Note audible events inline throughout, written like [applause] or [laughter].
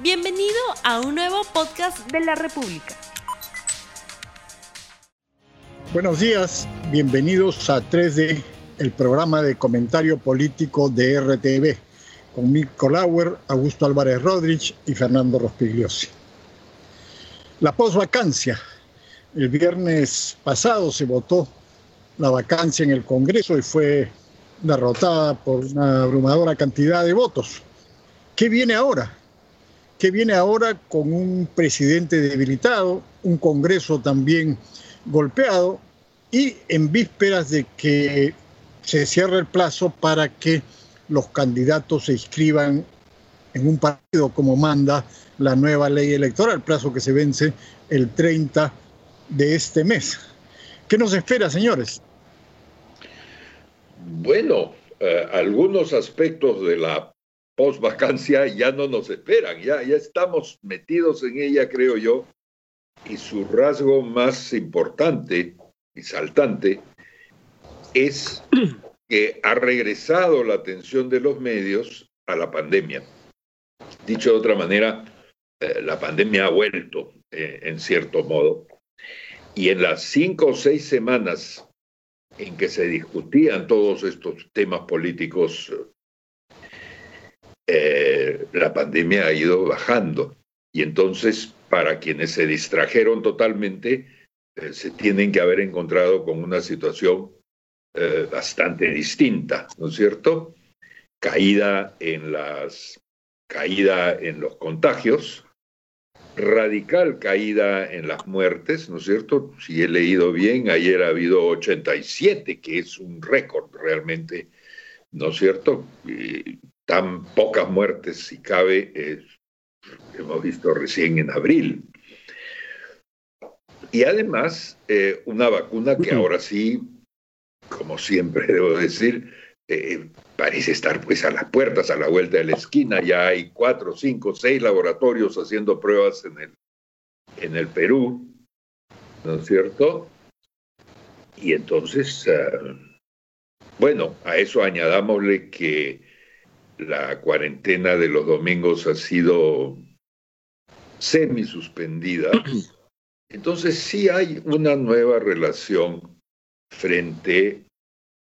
Bienvenido a un nuevo podcast de la República. Buenos días, bienvenidos a 3D, el programa de comentario político de RTV, con Mirko Lauer, Augusto Álvarez Rodríguez y Fernando Rospigliosi. La posvacancia. El viernes pasado se votó la vacancia en el Congreso y fue derrotada por una abrumadora cantidad de votos. ¿Qué viene ahora? ¿Qué viene ahora con un presidente debilitado, un Congreso también golpeado y en vísperas de que se cierre el plazo para que los candidatos se inscriban en un partido como manda la nueva ley electoral, plazo que se vence el 30 de este mes. ¿Qué nos espera, señores? Bueno, eh, algunos aspectos de la post vacancia ya no nos esperan, ya, ya estamos metidos en ella, creo yo, y su rasgo más importante y saltante es [clears throat] que ha regresado la atención de los medios a la pandemia. Dicho de otra manera, eh, la pandemia ha vuelto eh, en cierto modo. Y en las cinco o seis semanas en que se discutían todos estos temas políticos eh, la pandemia ha ido bajando. Y entonces, para quienes se distrajeron totalmente, eh, se tienen que haber encontrado con una situación eh, bastante distinta, ¿no es cierto? Caída en las caída en los contagios, radical caída en las muertes, ¿no es cierto? Si he leído bien, ayer ha habido 87, que es un récord realmente, ¿no es cierto? Tan pocas muertes, si cabe, eh, hemos visto recién en abril. Y además, eh, una vacuna que ahora sí, como siempre [laughs] debo decir, eh, parece estar pues a las puertas, a la vuelta de la esquina. Ya hay cuatro, cinco, seis laboratorios haciendo pruebas en el, en el Perú, ¿no es cierto? Y entonces, bueno, a eso añadámosle que la cuarentena de los domingos ha sido semi suspendida. [clears throat] Entonces sí hay una nueva relación frente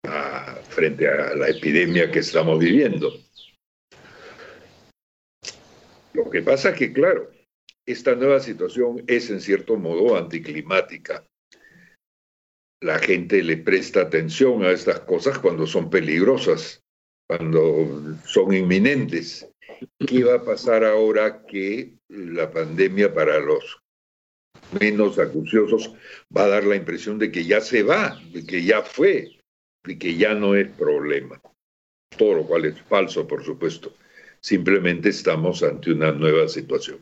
a, frente a la epidemia que estamos viviendo. Lo que pasa es que, claro, esta nueva situación es en cierto modo anticlimática. La gente le presta atención a estas cosas cuando son peligrosas cuando son inminentes. ¿Qué va a pasar ahora que la pandemia para los menos acuciosos va a dar la impresión de que ya se va, de que ya fue, de que ya no es problema? Todo lo cual es falso, por supuesto. Simplemente estamos ante una nueva situación.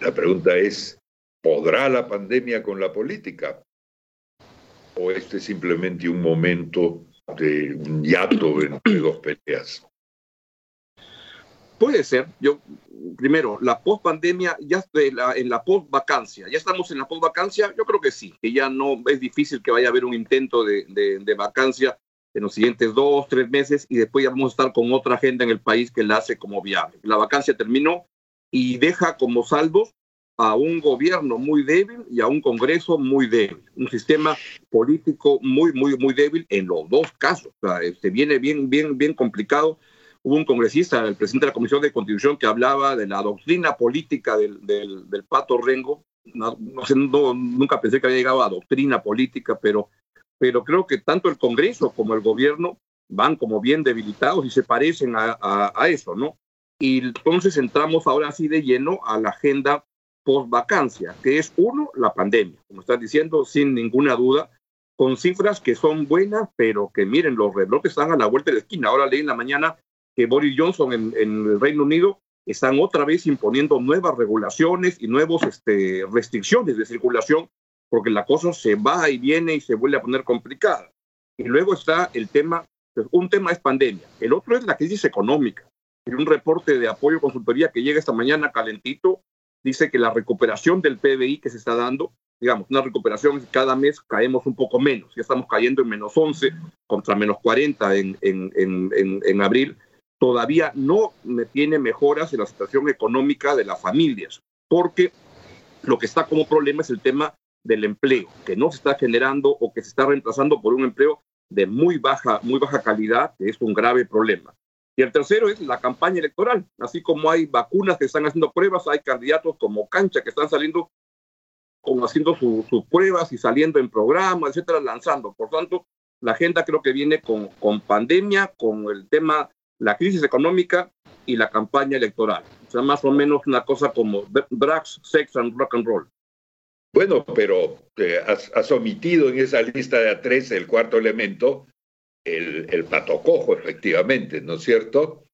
La pregunta es, ¿podrá la pandemia con la política? ¿O este es simplemente un momento de un hiato entre dos peleas. Puede ser. Yo, primero, la post-pandemia, ya en la post-vacancia, ¿ya estamos en la post-vacancia? Yo creo que sí, que ya no es difícil que vaya a haber un intento de, de, vacancia en los siguientes dos, tres meses y después ya vamos a estar con otra agenda en el país que la hace como viable. La vacancia terminó y deja como salvos a un gobierno muy débil y a un Congreso muy débil, un sistema político muy, muy, muy débil en los dos casos. O este, viene bien, bien, bien complicado. Hubo un congresista, el presidente de la Comisión de Constitución, que hablaba de la doctrina política del, del, Pato Rengo. No, no, nunca pensé que había llegado a doctrina política, pero, pero creo que tanto el Congreso como el gobierno van como bien debilitados y se parecen a eso, ¿no? Y entonces entramos ahora así de lleno a la agenda post vacancia, que es uno, la pandemia, como están diciendo, sin ninguna duda, con cifras que son buenas, pero que miren, los rebrotes están a la vuelta de la esquina. Ahora leí en la mañana que Boris Johnson en, el Reino Unido están otra vez imponiendo nuevas regulaciones y nuevas este, restricciones de circulación, porque la cosa se va y viene y se vuelve a poner complicada. Y luego está el tema, pues, un tema es pandemia, el otro es la crisis económica. Y un reporte de apoyo consultoría que llega esta mañana calentito dice que la recuperación del PBI que se está dando, digamos, una recuperación cada mes caemos un poco menos, ya estamos cayendo en menos 11 contra menos 40 en, en, en, en abril, todavía no tiene mejoras en la situación económica de las familias, porque lo que está como problema es el tema del empleo, que no se está generando o que se está reemplazando por un empleo de muy baja, muy baja calidad, que es un grave problema. Y el tercero es la campaña electoral. Así como hay vacunas que están haciendo pruebas, hay candidatos como Cancha que están saliendo, como haciendo sus pruebas y saliendo en programas, etcétera, lanzando. Por tanto, la agenda creo que viene con, con pandemia, con el tema, la crisis económica y la campaña electoral. O sea, más o menos una cosa como drugs, sex and rock and roll. Bueno, pero eh, has, omitido en esa lista de A3 el cuarto elemento, el, el pato cojo, efectivamente, ¿no es cierto?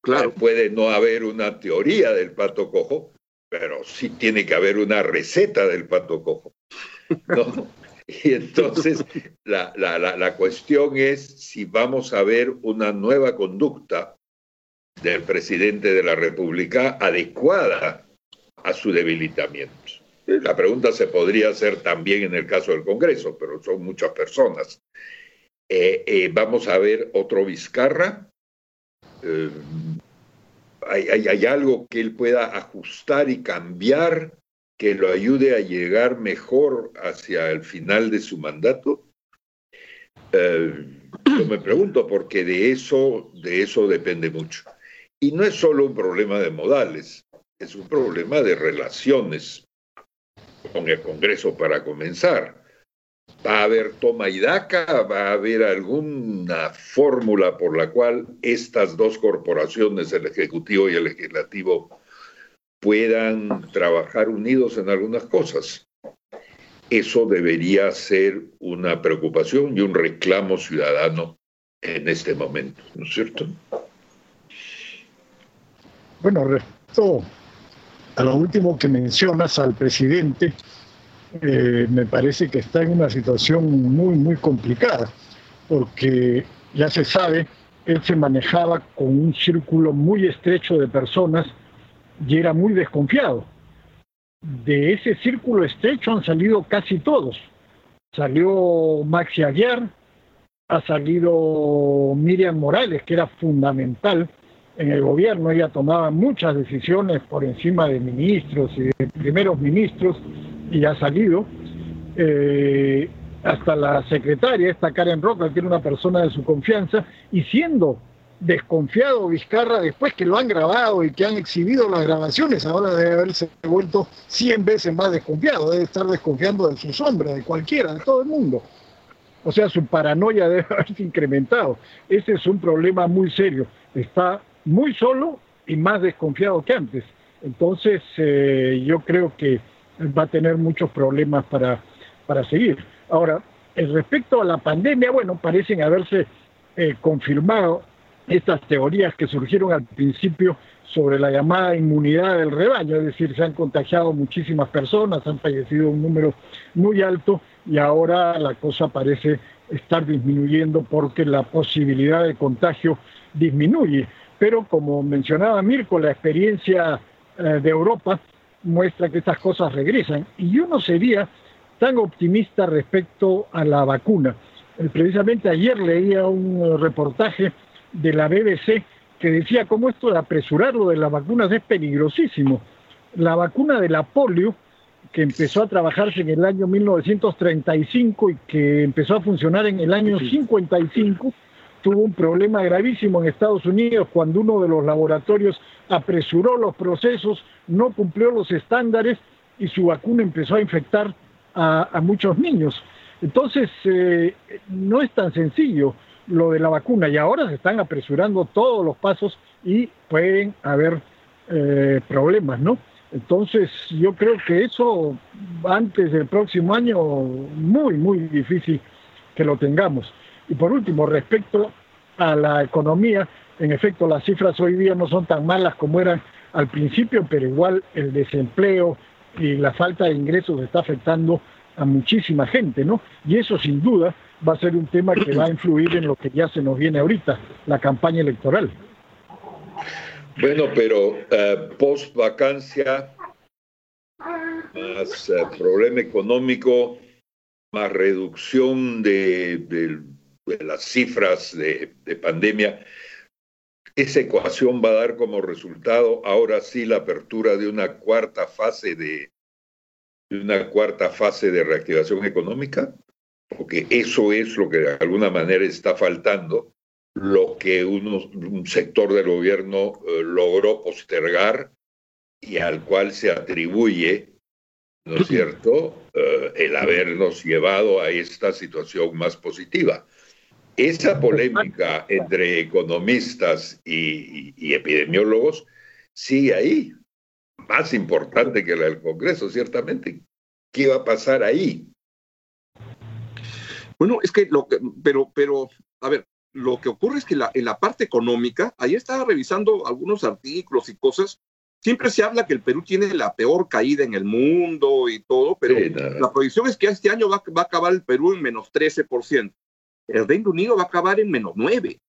Claro. Puede no haber una teoría del pato cojo, pero sí tiene que haber una receta del pato cojo. ¿no? [laughs] Y entonces la, la, la, cuestión es si vamos a ver una nueva conducta del presidente de la República adecuada a su debilitamiento. La pregunta se podría hacer también en el caso del Congreso, pero son muchas personas. Eh, eh, vamos a ver otro Vizcarra. Eh, hay, algo que él pueda ajustar y cambiar que lo ayude a llegar mejor hacia el final de su mandato? yo me pregunto porque de eso, de eso depende mucho. Y no es solo un problema de modales, es un problema de relaciones con el Congreso para comenzar. ¿Va a haber toma y daca? ¿Va a haber alguna fórmula por la cual estas dos corporaciones, el Ejecutivo y el Legislativo, puedan trabajar unidos en algunas cosas? Eso debería ser una preocupación y un reclamo ciudadano en este momento, ¿no es cierto? Bueno, respecto a lo último que mencionas al presidente, eh, me parece que está en una situación muy, muy complicada, porque ya se sabe, él se manejaba con un círculo muy estrecho de personas y era muy desconfiado. De ese círculo estrecho han salido casi todos. Salió Maxi Aguiar, ha salido Miriam Morales, que era fundamental en el gobierno ella tomaba muchas decisiones por encima de ministros y de primeros ministros y ha salido. Eh, hasta la secretaria, esta Karen Roca, que era una persona de su confianza, y siendo desconfiado Vizcarra después que lo han grabado y que han exhibido las grabaciones, ahora debe haberse vuelto 100 veces más desconfiado, debe estar desconfiando de su sombra, de cualquiera, de todo el mundo. O sea, su paranoia [laughs] debe haberse incrementado. Ese es un problema muy serio. Está muy solo y más desconfiado que antes. Entonces, eh, yo creo que va a tener muchos problemas para, para seguir. Ahora, respecto a la pandemia, bueno, parecen haberse eh, confirmado estas teorías que surgieron al principio sobre la llamada inmunidad del rebaño, es decir, se han contagiado muchísimas personas, han fallecido un número muy alto y ahora la cosa parece estar disminuyendo porque la posibilidad de contagio disminuye pero como mencionaba Mirko, la experiencia eh, de Europa muestra que estas cosas regresan. Y yo no sería tan optimista respecto a la vacuna. Eh, precisamente ayer leía un eh, reportaje de la BBC que decía cómo esto de apresurarlo de las vacunas es peligrosísimo. La vacuna de la polio, que empezó a trabajarse en el año 1935 y que empezó a funcionar en el año 55, tuvo un problema gravísimo en Estados Unidos cuando uno de los laboratorios apresuró los procesos, no cumplió los estándares y su vacuna empezó a infectar a, muchos niños. Entonces, eh, no es tan sencillo lo de la vacuna y ahora se están apresurando todos los pasos y pueden haber eh, problemas, ¿no? Entonces, yo creo que eso antes del próximo año, muy, muy difícil que lo tengamos. Y por último, respecto a la economía, en efecto las cifras hoy día no son tan malas como eran al principio, pero igual el desempleo y la falta de ingresos está afectando a muchísima gente, ¿no? Y eso sin duda va a ser un tema que va a influir en lo que ya se nos viene ahorita, la campaña electoral. Bueno, pero eh, post vacancia, más eh, problema económico, más reducción de, de las cifras de, pandemia, esa ecuación va a dar como resultado ahora sí la apertura de una cuarta fase de, de una cuarta fase de reactivación económica, porque eso es lo que de alguna manera está faltando, lo que un sector del gobierno eh, logró postergar y al cual se atribuye, ¿no es cierto?, eh, el habernos llevado a esta situación más positiva. Esa polémica entre economistas y, epidemiólogos sigue ahí, más importante que la del Congreso, ciertamente. ¿Qué va a pasar ahí? Bueno, es que lo que, pero, pero, a ver, lo que ocurre es que la, en la parte económica, ahí estaba revisando algunos artículos y cosas, siempre se habla que el Perú tiene la peor caída en el mundo y todo, pero la proyección es que este año va, va, a acabar el Perú en menos 13% el Reino Unido va a acabar en menos 9.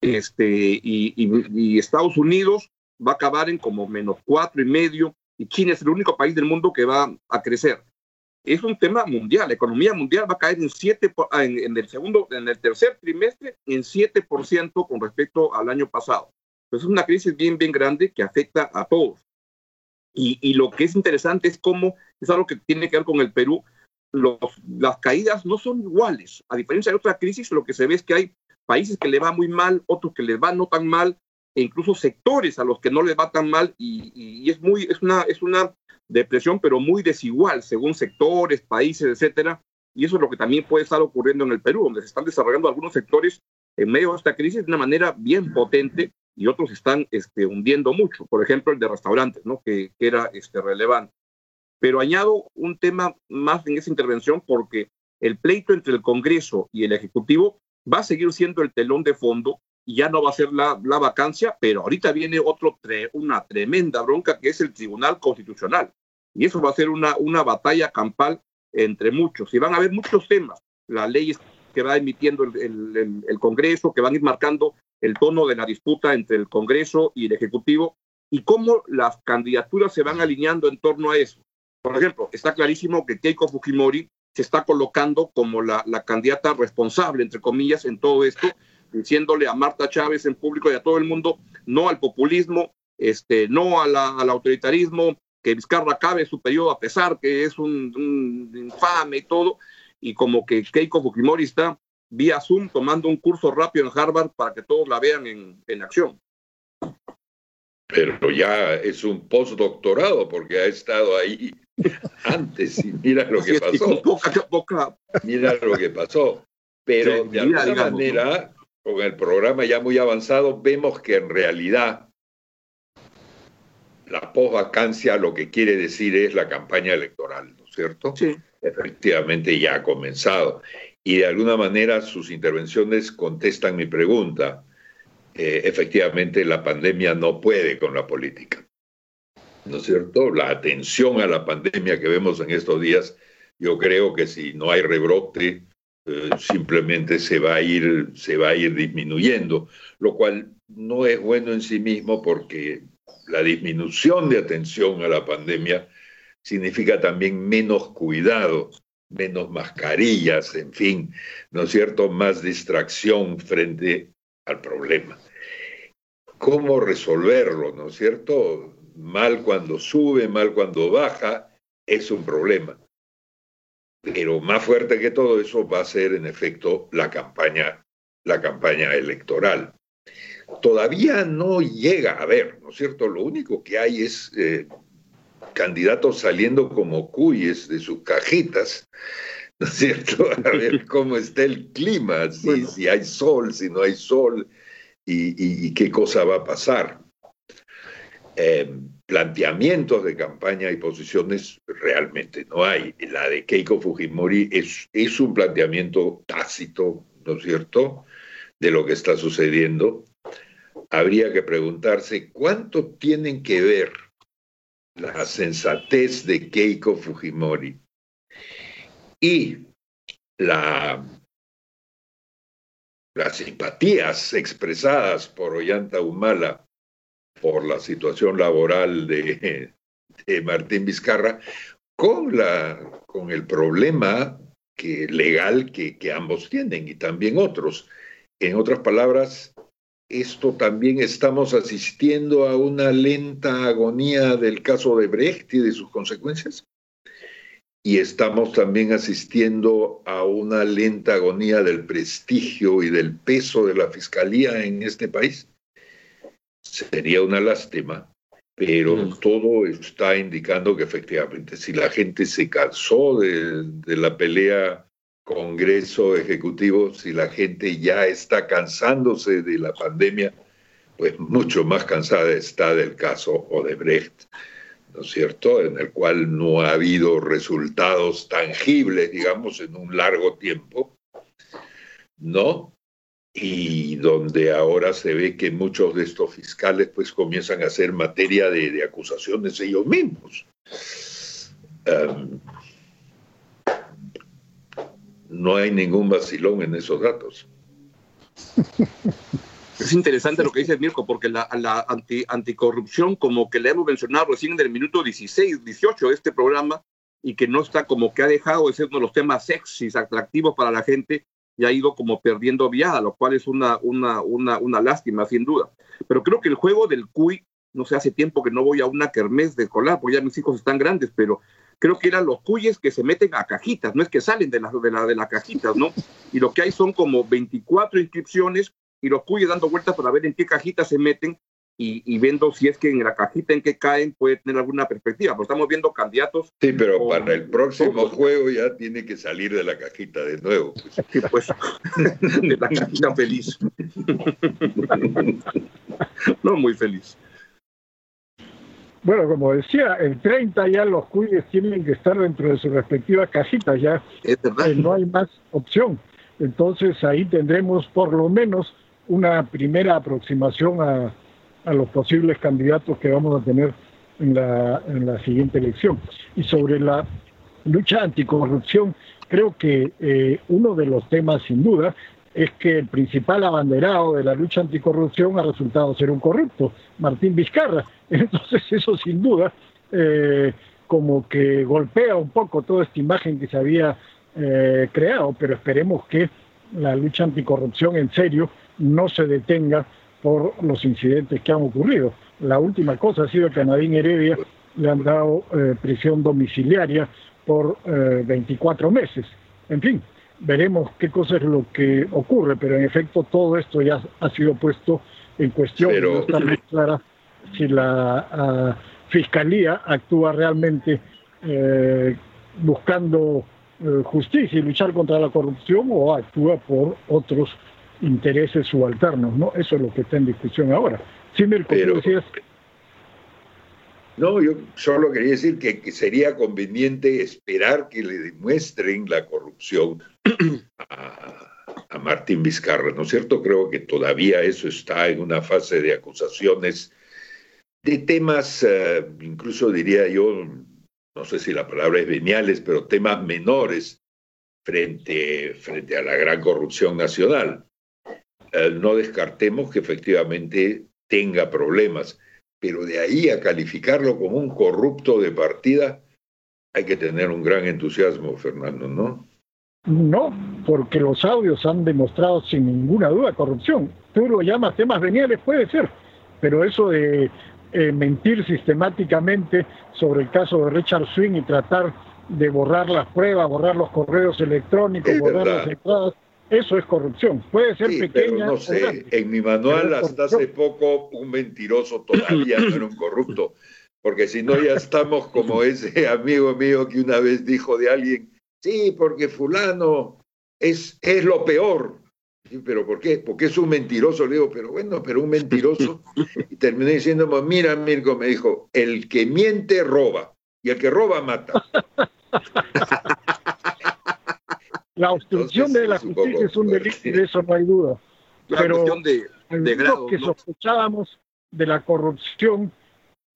Este, y, Estados Unidos va a acabar en como menos cuatro y medio, y China es el único país del mundo que va a crecer. Es un tema mundial, la economía mundial va a caer en 7, en, el segundo, en el tercer trimestre, en 7% con respecto al año pasado. Pues es una crisis bien, bien grande que afecta a todos. Y, y, lo que es interesante es cómo es algo que tiene que ver con el Perú, los, las caídas no son iguales. A diferencia de otra crisis, lo que se ve es que hay países que le va muy mal, otros que les va no tan mal, e incluso sectores a los que no les va tan mal, y, es, muy, es, una, es una depresión, pero muy desigual según sectores, países, etcétera. Y eso es lo que también puede estar ocurriendo en el Perú, donde se están desarrollando algunos sectores en medio de esta crisis de una manera bien potente y otros están este, hundiendo mucho. Por ejemplo, el de restaurantes, ¿no? que, era este, relevante. Pero añado un tema más en esa intervención porque el pleito entre el Congreso y el Ejecutivo va a seguir siendo el telón de fondo y ya no va a ser la, la vacancia, pero ahorita viene otro una tremenda bronca que es el Tribunal Constitucional. Y eso va a ser una, una batalla campal entre muchos. Y van a haber muchos temas, las leyes que va emitiendo el, el, el, Congreso, que van a ir marcando el tono de la disputa entre el Congreso y el Ejecutivo, y cómo las candidaturas se van alineando en torno a eso. Por ejemplo, está clarísimo que Keiko Fujimori se está colocando como la, candidata responsable, entre comillas, en todo esto, diciéndole a Marta Chávez en público y a todo el mundo no al populismo, este, no al autoritarismo, que Vizcarra acabe su periodo a pesar que es un, infame y todo, y como que Keiko Fujimori está vía Zoom tomando un curso rápido en Harvard para que todos la vean en, en acción. Pero ya es un postdoctorado porque ha estado ahí [laughs] antes y mira lo que pasó. Mira lo que pasó. Pero de alguna manera, con el programa ya muy avanzado, vemos que en realidad la posvacancia lo que quiere decir es la campaña electoral, ¿no es cierto? Sí. Efectivamente ya ha comenzado. Y de alguna manera sus intervenciones contestan mi pregunta. Eh, efectivamente la pandemia no puede con la política. ¿No es cierto? La atención a la pandemia que vemos en estos días, yo creo que si no hay rebrote, eh, simplemente se va, a ir, se va a ir disminuyendo, lo cual no es bueno en sí mismo porque la disminución de atención a la pandemia significa también menos cuidado, menos mascarillas, en fin, ¿no es cierto? Más distracción frente al problema cómo resolverlo, ¿no es cierto? Mal cuando sube, mal cuando baja, es un problema. Pero más fuerte que todo eso va a ser, en efecto, la campaña, la campaña electoral. Todavía no llega a ver, ¿no es cierto? Lo único que hay es eh, candidatos saliendo como cuyes de sus cajitas, ¿no es cierto? A [laughs] ver cómo está el clima, si, si hay sol, si no hay sol, y, qué cosa va a pasar. Eh, planteamientos de campaña y posiciones realmente no hay. La de Keiko Fujimori es, es un planteamiento tácito, ¿no es cierto?, de lo que está sucediendo. Habría que preguntarse cuánto tienen que ver la sensatez de Keiko Fujimori y la las simpatías expresadas por Ollanta Humala por la situación laboral de, Martín Vizcarra con, la, con el problema que, legal que, que ambos tienen y también otros. En otras palabras, esto también estamos asistiendo a una lenta agonía del caso de Brecht y de sus consecuencias. Y estamos también asistiendo a una lenta agonía del prestigio y del peso de la fiscalía en este país. Sería una lástima, pero mm. todo está indicando que efectivamente si la gente se cansó de, de la pelea Congreso Ejecutivo, si la gente ya está cansándose de la pandemia, pues mucho más cansada está del caso Odebrecht, ¿no es cierto?, en el cual no ha habido resultados tangibles, digamos, en un largo tiempo, ¿no? Y donde ahora se ve que muchos de estos fiscales pues comienzan a ser materia de, acusaciones ellos mismos. No hay ningún vacilón en esos datos. [laughs] Es interesante lo que dice Mirko, porque la, anti, anticorrupción, como que le hemos mencionado recién en el minuto 16, 18 de este programa, y que no está como que ha dejado de ser uno de los temas sexys, atractivos para la gente, y ha ido como perdiendo viada, lo cual es una, una, una, una lástima, sin duda. Pero creo que el juego del CUI, no sé, hace tiempo que no voy a una kermés de colar, porque ya mis hijos están grandes, pero creo que eran los cuyes que se meten a cajitas, no es que salen de las de la, de las cajitas, ¿no? Y lo que hay son como 24 inscripciones y los cuyes dando vueltas para ver en qué cajita se meten y, y, viendo si es que en la cajita en que caen puede tener alguna perspectiva. Estamos viendo candidatos. Sí, pero para el próximo juego ya tiene que salir de la cajita de nuevo. [laughs] Sí, pues, de la cajita feliz. [laughs] no muy feliz. Bueno, como decía, el 30 ya los cuides tienen que estar dentro de sus respectivas cajitas, ya eh, no hay más opción. Entonces ahí tendremos por lo menos una primera aproximación a, los posibles candidatos que vamos a tener en la, en la siguiente elección. Y sobre la lucha anticorrupción, creo que eh, uno de los temas, sin duda, es que el principal abanderado de la lucha anticorrupción ha resultado ser un corrupto, Martín Vizcarra. [laughs] Entonces eso sin duda eh, como que golpea un poco toda esta imagen que se había eh, creado, pero esperemos que la lucha anticorrupción en serio no se detenga por los incidentes que han ocurrido. La última cosa ha sido que a Nadine Heredia le han dado eh, prisión domiciliaria por 24 meses. En fin, veremos qué cosa es lo que ocurre, pero en efecto todo esto ya ha sido puesto en cuestión. No está muy clara si la ah, Fiscalía actúa realmente eh, buscando eh, justicia y luchar contra la corrupción o actúa por otros intereses subalternos, ¿no? Eso es lo que está en discusión ahora. Sí, Mirko, decías... No, yo solo quería decir que, sería conveniente esperar que le demuestren la corrupción [clears throat] a, Martín Vizcarra, ¿no es cierto? Creo que todavía eso está en una fase de acusaciones de temas, eh, incluso diría yo, no sé si la palabra es veniales, pero temas menores frente, frente a la gran corrupción nacional. Eh, no descartemos que efectivamente tenga problemas pero de ahí a calificarlo como un corrupto de partida, hay que tener un gran entusiasmo, Fernando, ¿no? No, porque los audios han demostrado sin ninguna duda corrupción. Tú lo llamas temas veniales, puede ser, pero eso de eh, mentir sistemáticamente sobre el caso de Richard Swing y tratar de borrar las pruebas, borrar los correos electrónicos, borrar las entradas, eso es corrupción. Puede ser pequeña. no sé, en mi manual hasta hace poco un mentiroso todavía no era un corrupto, porque si no ya estamos como ese [laughs] amigo mío que una vez dijo de alguien, sí, porque fulano es, es lo peor. pero ¿por qué? Porque es un mentiroso. Le digo, pero bueno, pero un mentiroso. Y terminé diciendo, mira, Mirko, me dijo, el que miente roba y el que roba mata. [laughs] La obstrucción de la justicia es un delito, de eso no hay duda. Pero de, de que sospechábamos de la corrupción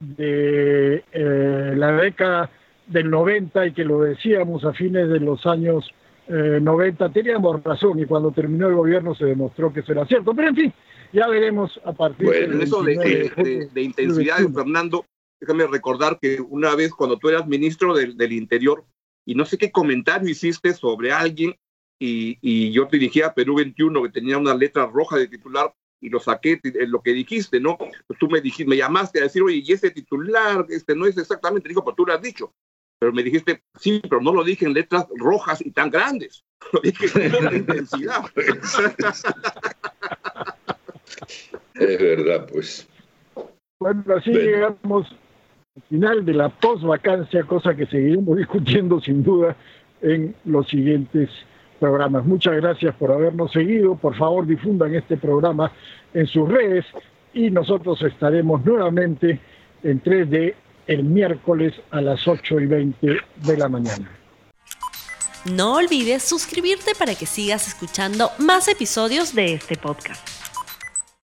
de eh, la década del 90 y que lo decíamos a fines de los años 90, eh, teníamos razón y cuando terminó el gobierno se demostró que eso era cierto. Pero en fin, ya veremos a partir bueno, de... eso de, de, de, intensidad, Fernando, déjame recordar que una vez cuando tú eras ministro del, del Interior, y no sé qué comentario hiciste sobre alguien y, y, yo dirigía a Perú 21 que tenía una letra roja de titular y lo saqué en lo que dijiste, ¿no? Pues tú me dijiste, me llamaste a decir, oye, y ese titular, este no es exactamente, dijo, pero tú lo has dicho. Pero me dijiste, sí, pero no lo dije en letras rojas y tan grandes. [laughs] Lo dije con intensidad. [laughs] es verdad, pues. Bueno, así llegamos final de la post-vacancia, cosa que seguiremos [laughs] discutiendo sin duda en los siguientes programas. Muchas gracias por habernos seguido. Por favor, difundan este programa en sus redes y nosotros estaremos nuevamente en 3D el miércoles a las 8 y 20 de la mañana. No olvides suscribirte para que sigas escuchando más episodios de este podcast.